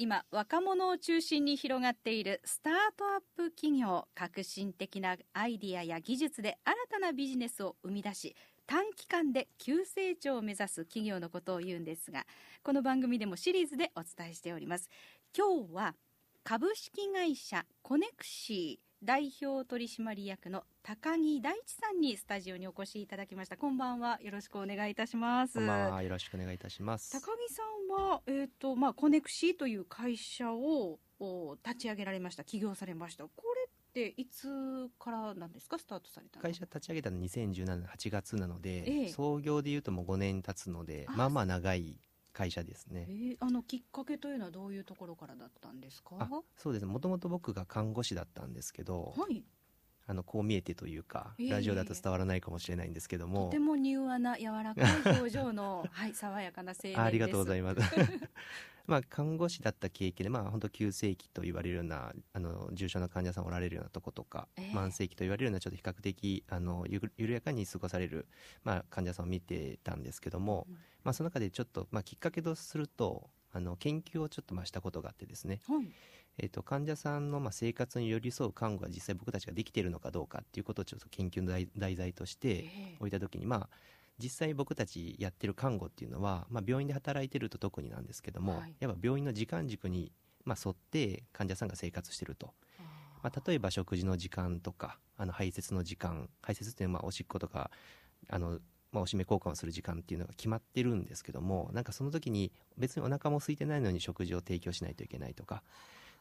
今若者を中心に広がっているスタートアップ企業革新的なアイディアや技術で新たなビジネスを生み出し短期間で急成長を目指す企業のことを言うんですがこの番組でもシリーズでお伝えしております。今日は株式会社コネクシー代表取締役の高木大地さんにスタジオにお越しいただきました。こんばんは。よろしくお願いいたします。こんばんは。よろしくお願いいたします。高木さんはえっ、ー、とまあコネクシーという会社を立ち上げられました。起業されました。これっていつからなんですか？スタートされた会社立ち上げたの2017年8月なので、ええ、創業でいうともう5年経つのでまあまあ長い会社ですね、えー、あのきっかけというのはどういうところからだったんですか？そうです。ねもともと僕が看護師だったんですけど、はい、あのこう見えてというか、えー、ラジオだと伝わらないかもしれないんですけども。とても柔和な柔らかい表情の、はい、爽やかな青年ありがとうございます。まあ、看護師だった経験で、まあ、本当急性期と言われるようなあの重症な患者さんおられるようなとことか、えー、慢性期と言われるようなちょっと比較的あのゆ緩やかに過ごされる、まあ、患者さんを見てたんですけども、うん、まあ、その中でちょっと、まあ、きっかけとするとあの研究をちょっとましたことがあってですね、はい、えーと、患者さんのまあ生活に寄り添う看護が実際僕たちができているのかどうかっていうことをちょっと研究の題材として置いた時に、まあ実際僕たちやってる看護っていうのは、まあ、病院で働いてると特になんですけども、はい、やっぱ病院の時間軸に、まあ、沿って患者さんが生活してると。まあ、例えば食事の時間とかあの排泄の時間排泄っていうのはまあおしっことかあの、まあ、おしめ交換をする時間っていうのが決まってるんですけどもなんかその時に別にお腹も空いてないのに食事を提供しないといけないとか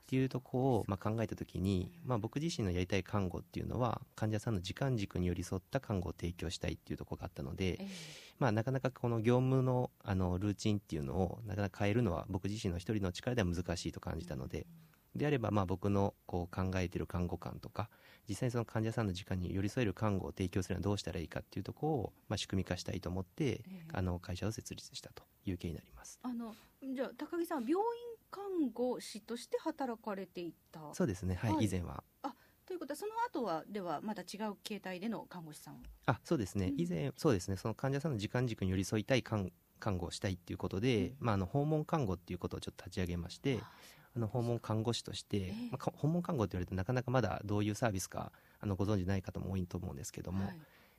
っていうとこを、まあ、考えた時に、まあ、僕自身のやりたい看護っていうのは患者さんの時間軸に寄り添った看護を提供したいっていうところがあったので、まあ、なかなかこの業務のあのルーチンっていうのをなかなか変えるのは僕自身の一人の力では難しいと感じたので。であればまあ僕のこう考えている看護官とか実際にその患者さんの時間に寄り添える看護を提供するにはどうしたらいいかっていうところをまあ仕組み化したいと思って、あの会社を設立したという経緯になります。あのじゃあ高木さん病院看護師として働かれていた。そうですね。はい、はい、以前は。あということはその後はではまた違う形態での看護師さんあそうですね、以前そうですね。その患者さんの時間軸に寄り添いたい看看護をしたいっていうことで、うん、まあ、あの訪問看護っていうことをちょっと立ち上げましてあの訪問看護師として、えー、まあ、訪問看護って言われるとなかなかまだどういうサービスかあのご存じない方も多いと思うんですけども、はい。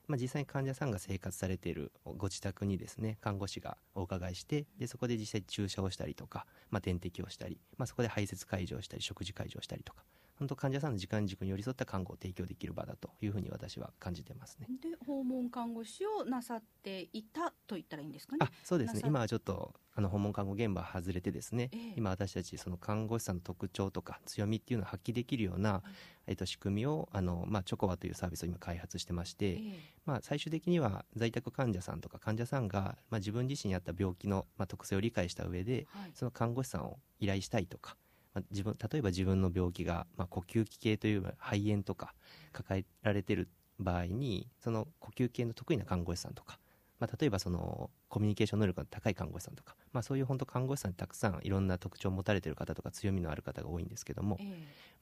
まあ、実際に患者さんが生活されているご自宅にですね看護師がお伺いしてでそこで実際注射をしたりとか、まあ、点滴をしたり、まあ、そこで排泄介助をしたり食事介助をしたりとか本当患者さんの時間軸に寄り添った看護を提供できる場だというふうに私は感じてますね。で訪問看護師をなさっていたと言ったらいいんですかね？あそうですね。今はちょっとあの訪問看護現場外れてですね、えー、今私たちその看護師さんの特徴とか強みっていうのを発揮できるような、えー、と仕組みをあの、まあ、チョコワというサービスを今開発してまして、えー、まあ、最終的には在宅患者さんとか患者さんが、まあ、自分自身に合った病気の、まあ、特性を理解した上で、はい、その看護師さんを依頼したいとかまあ、自分例えば自分の病気が、まあ、呼吸器系という肺炎とか抱えられてる場合にその呼吸系の得意な看護師さんとか、まあ、例えばそのコミュニケーション能力が高い看護師さんとか、まあ、そういう本当看護師さんにたくさんいろんな特徴を持たれてる方とか強みのある方が多いんですけども、えー、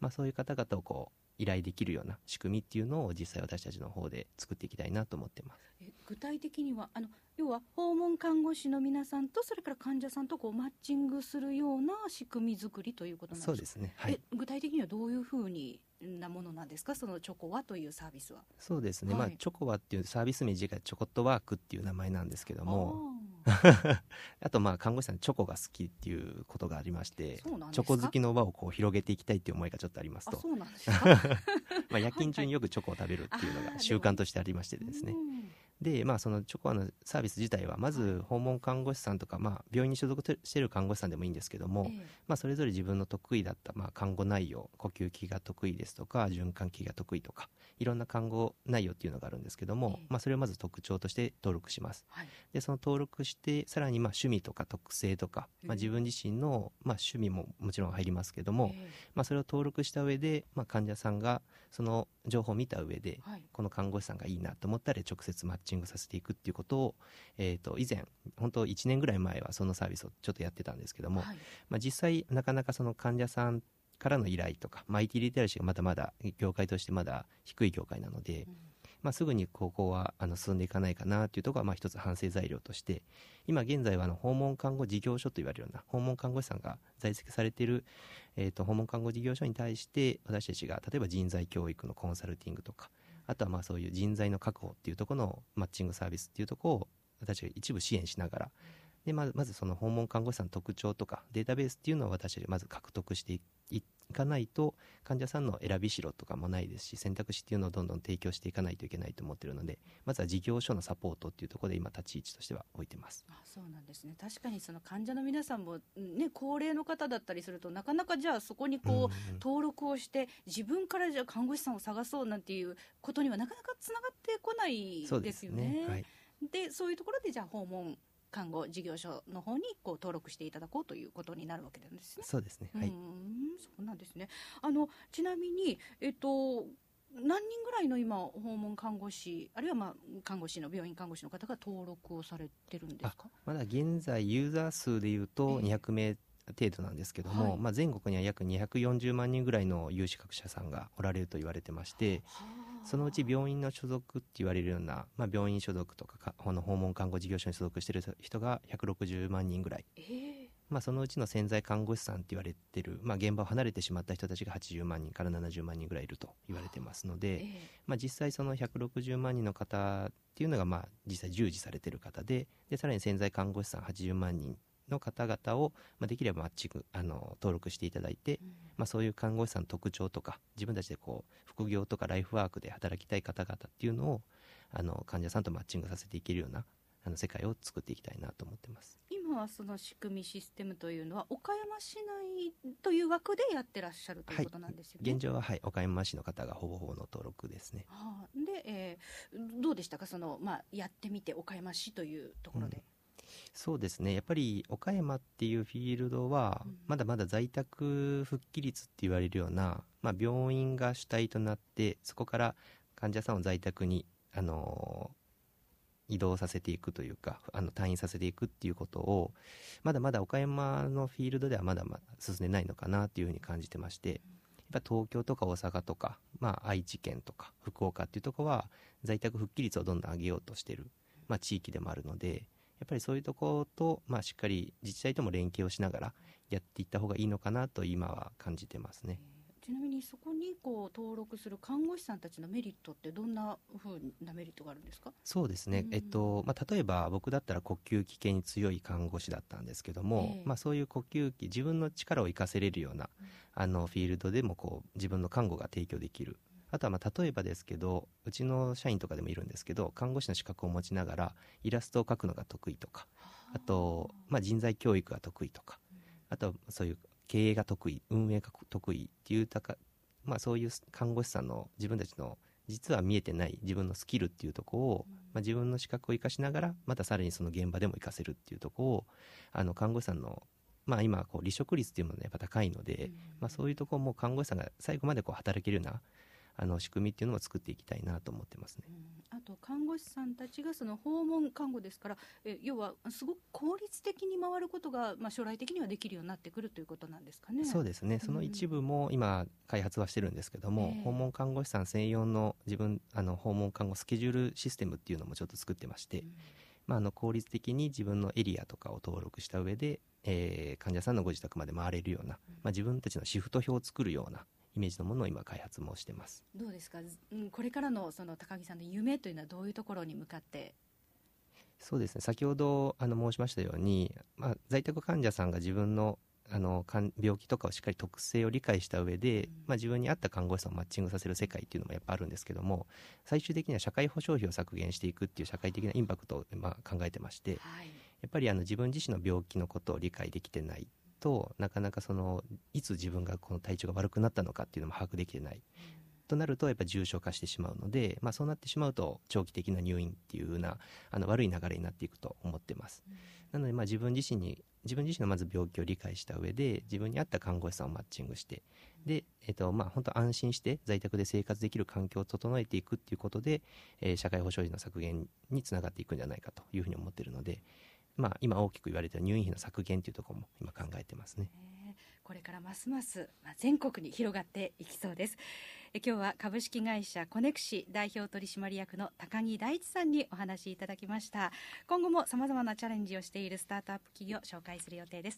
まあ、そういう方々をこう依頼できるような仕組みっていうのを実際私たちの方で作っていきたいなと思ってます。具体的にはあの要は訪問看護師の皆さんとそれから患者さんとこうマッチングするような仕組み作りということなんですか？そうですね、はい、具体的にはどういうふうになものなんですか？そのチョコワというサービスは。そうですね、はい、まあチョコワっていうサービス名自体チョコットワークっていう名前なんですけども。あ とまあ看護師さんチョコが好きっていうことがありましてチョコ好きの輪をこう広げていきたいっていう思いがちょっとありますと。まあ夜勤中によくチョコを食べるっていうのが習慣としてありましてですね、で、まあ、そのチョコアのサービス自体はまず訪問看護師さんとか、まあ、病院に所属している看護師さんでもいいんですけども、えまあ、それぞれ自分の得意だった、まあ、看護内容呼吸器が得意ですとか循環器が得意とかいろんな看護内容っていうのがあるんですけども、えまあ、それをまず特徴として登録します、はい、でその登録してさらにまあ趣味とか特性とか、まあ、自分自身のまあ趣味ももちろん入りますけども、えまあ、それを登録した上で、まあ、患者さんがその情報を見た上で、はい、この看護師さんがいいなと思ったら直接マッチングさせていくっていうことを、えー、と以前本当1年ぐらい前はそのサービスをちょっとやってたんですけども、はい、まあ、実際なかなかその患者さんからの依頼とか、まあ、IT リテラシーがまだまだ業界としてまだ低い業界なので、うん。まあ、すぐにここはあの進んでいかないかなというところはまあ一つ反省材料として今現在はあの訪問看護事業所と言われるような訪問看護師さんが在籍されている、えー、と訪問看護事業所に対して私たちが例えば人材教育のコンサルティングとかあとはまあそういう人材の確保っていうところのマッチングサービスっていうところを私が一部支援しながらでまずまずその訪問看護師さんの特徴とかデータベースっていうのを私たちまず獲得していってかないと患者さんの選びしろとかもないですし選択肢っていうのをどんどん提供していかないといけないと思ってるのでまずは事業所のサポートっていうところで今立ち位置としては置いてますあそうなんですね確かにその患者の皆さんも、ね、高齢の方だったりするとなかなかじゃあそこにこう、登録をして自分からじゃあ看護師さんを探そうなんていうことにはなかなかつながってこないですよね。で、ねはい、そういうところでじゃあ訪問看護事業所の方にこう登録していただこうということになるわけなんですね。そうですね。はい。そうなんですね。あのちなみにえっと何人ぐらいの今訪問看護師あるいはまあ看護師の病院看護師の方が登録をされてるんですか？まだ現在ユーザー数でいうと200名程度なんですけども、はい、まあ全国には約240万人ぐらいの有資格者さんがおられると言われてまして。はあそのうち病院の所属って言われるような、まあ、病院所属とかこの訪問看護事業所に所属している人が160万人ぐらい、えー、まあ、そのうちの潜在看護師さんって言われてる、まあ、現場を離れてしまった人たちが80万人から70万人ぐらいいると言われてますので、えー、まあ、実際その160万人の方っていうのがまあ実際従事されてる方ででさらに潜在看護師さん80万人の方々を、まあ、できればマッチングあの登録していただいて、うん、まあ、そういう看護師さんの特徴とか自分たちでこう副業とかライフワークで働きたい方々っていうのをあの患者さんとマッチングさせていけるようなあの世界を作っていきたいなと思ってます。今はその仕組みシステムというのは岡山市内という枠でやってらっしゃるということなんですよね、はい、現状は、はい、岡山市の方がほぼほぼの登録ですね、はあ、で、えー、どうでしたか？その、まあ、やってみて岡山市というところで、うんそうですねやっぱり岡山っていうフィールドはまだまだ在宅復帰率って言われるような、まあ、病院が主体となってそこから患者さんを在宅に、あのー、移動させていくというかあの退院させていくっていうことをまだまだ岡山のフィールドではまだまだ進んでないのかなっていうふうに感じてまして。やっぱ東京とか大阪とか、まあ、愛知県とか福岡っていうところは在宅復帰率をどんどん上げようとしてる、まあ、地域でもあるのでやっぱりそういうところと、まあ、しっかり自治体とも連携をしながらやっていった方がいいのかなと今は感じてますね。ちなみにそこにこう登録する看護師さんたちのメリットってどんなふうなメリットがあるんですか？そうですね、うん、えっとまあ、例えば僕だったら呼吸器系に強い看護師だったんですけども、えー、まあ、そういう呼吸器自分の力を生かせれるような、うん、あのフィールドでもこう自分の看護が提供できるあとはまあ例えばですけどうちの社員とかでもいるんですけど看護師の資格を持ちながらイラストを描くのが得意とかあと、まあ、人材教育が得意とかあとそういう経営が得意運営が得意っていうたか、まあ、そういう看護師さんの自分たちの実は見えてない自分のスキルっていうとこを、まあ、自分の資格を生かしながらまたさらにその現場でも生かせるっていうとこをあの看護師さんのまあ、今こう離職率っていうものがやっぱ高いので、まあ、そういうところも看護師さんが最後までこう働けるようなあの仕組みっていうのを作っていきたいなと思ってますね。あと看護師さんたちがその訪問看護ですからえ要はすごく効率的に回ることが、まあ、将来的にはできるようになってくるということなんですかね。そうですね。その一部も今開発はしてるんですけども、訪問看護師さん専用の自分あの訪問看護スケジュールシステムっていうのもちょっと作ってまして、うん、まあ、あの効率的に自分のエリアとかを登録した上で、えー、患者さんのご自宅まで回れるような、まあ、自分たちのシフト表を作るようなイメージのものを今開発もしてます。どうですか、うん、これからのその高木さんの夢というのはどういうところに向かって？そうですね。先ほどあの申しましたように、まあ、在宅患者さんが自分のあの病気とかをしっかり特性を理解した上で、うん、まあ、自分に合った看護師さんをマッチングさせる世界っていうのもやっぱあるんですけども最終的には社会保障費を削減していくっていう社会的なインパクトをまあ考えてまして、はい、やっぱりあの自分自身の病気のことを理解できてないとなかなかそのいつ自分がこの体調が悪くなったのかっていうのも把握できてない、となるとやっぱ重症化してしまうので、まあ、そうなってしまうと長期的な入院っていうようなあの悪い流れになっていくと思ってます、なのでまあ自分自身に自分自身のまず病気を理解した上で自分に合った看護師さんをマッチングしてで、えっとまあ、本当安心して在宅で生活できる環境を整えていくっていうことで、えー、社会保障費の削減につながっていくんじゃないかというふうに思ってるので、まあ、今大きく言われている入院費の削減というところも今考えてますね。これからますます全国に広がっていきそうですえ。今日は株式会社コネクシ代表取締役の高木大地さんにお話しいただきました今後もさまざまなチャレンジをしているスタートアップ企業を紹介する予定です